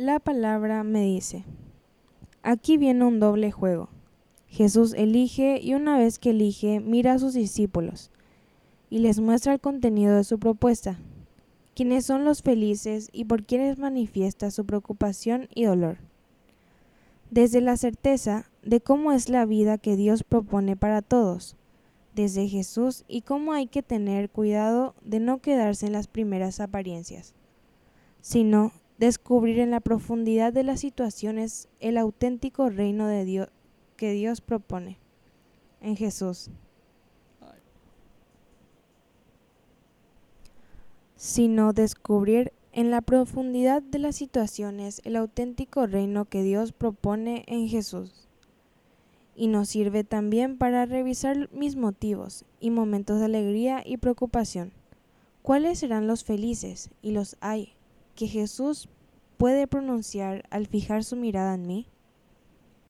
la palabra me dice, aquí viene un doble juego. Jesús elige y una vez que elige mira a sus discípulos y les muestra el contenido de su propuesta, quiénes son los felices y por quienes manifiesta su preocupación y dolor. Desde la certeza de cómo es la vida que Dios propone para todos, desde Jesús y cómo hay que tener cuidado de no quedarse en las primeras apariencias, sino descubrir en la profundidad de las situaciones el auténtico reino de Dios que Dios propone en Jesús. sino descubrir en la profundidad de las situaciones el auténtico reino que Dios propone en Jesús. Y nos sirve también para revisar mis motivos y momentos de alegría y preocupación. ¿Cuáles serán los felices y los hay que Jesús puede pronunciar al fijar su mirada en mí?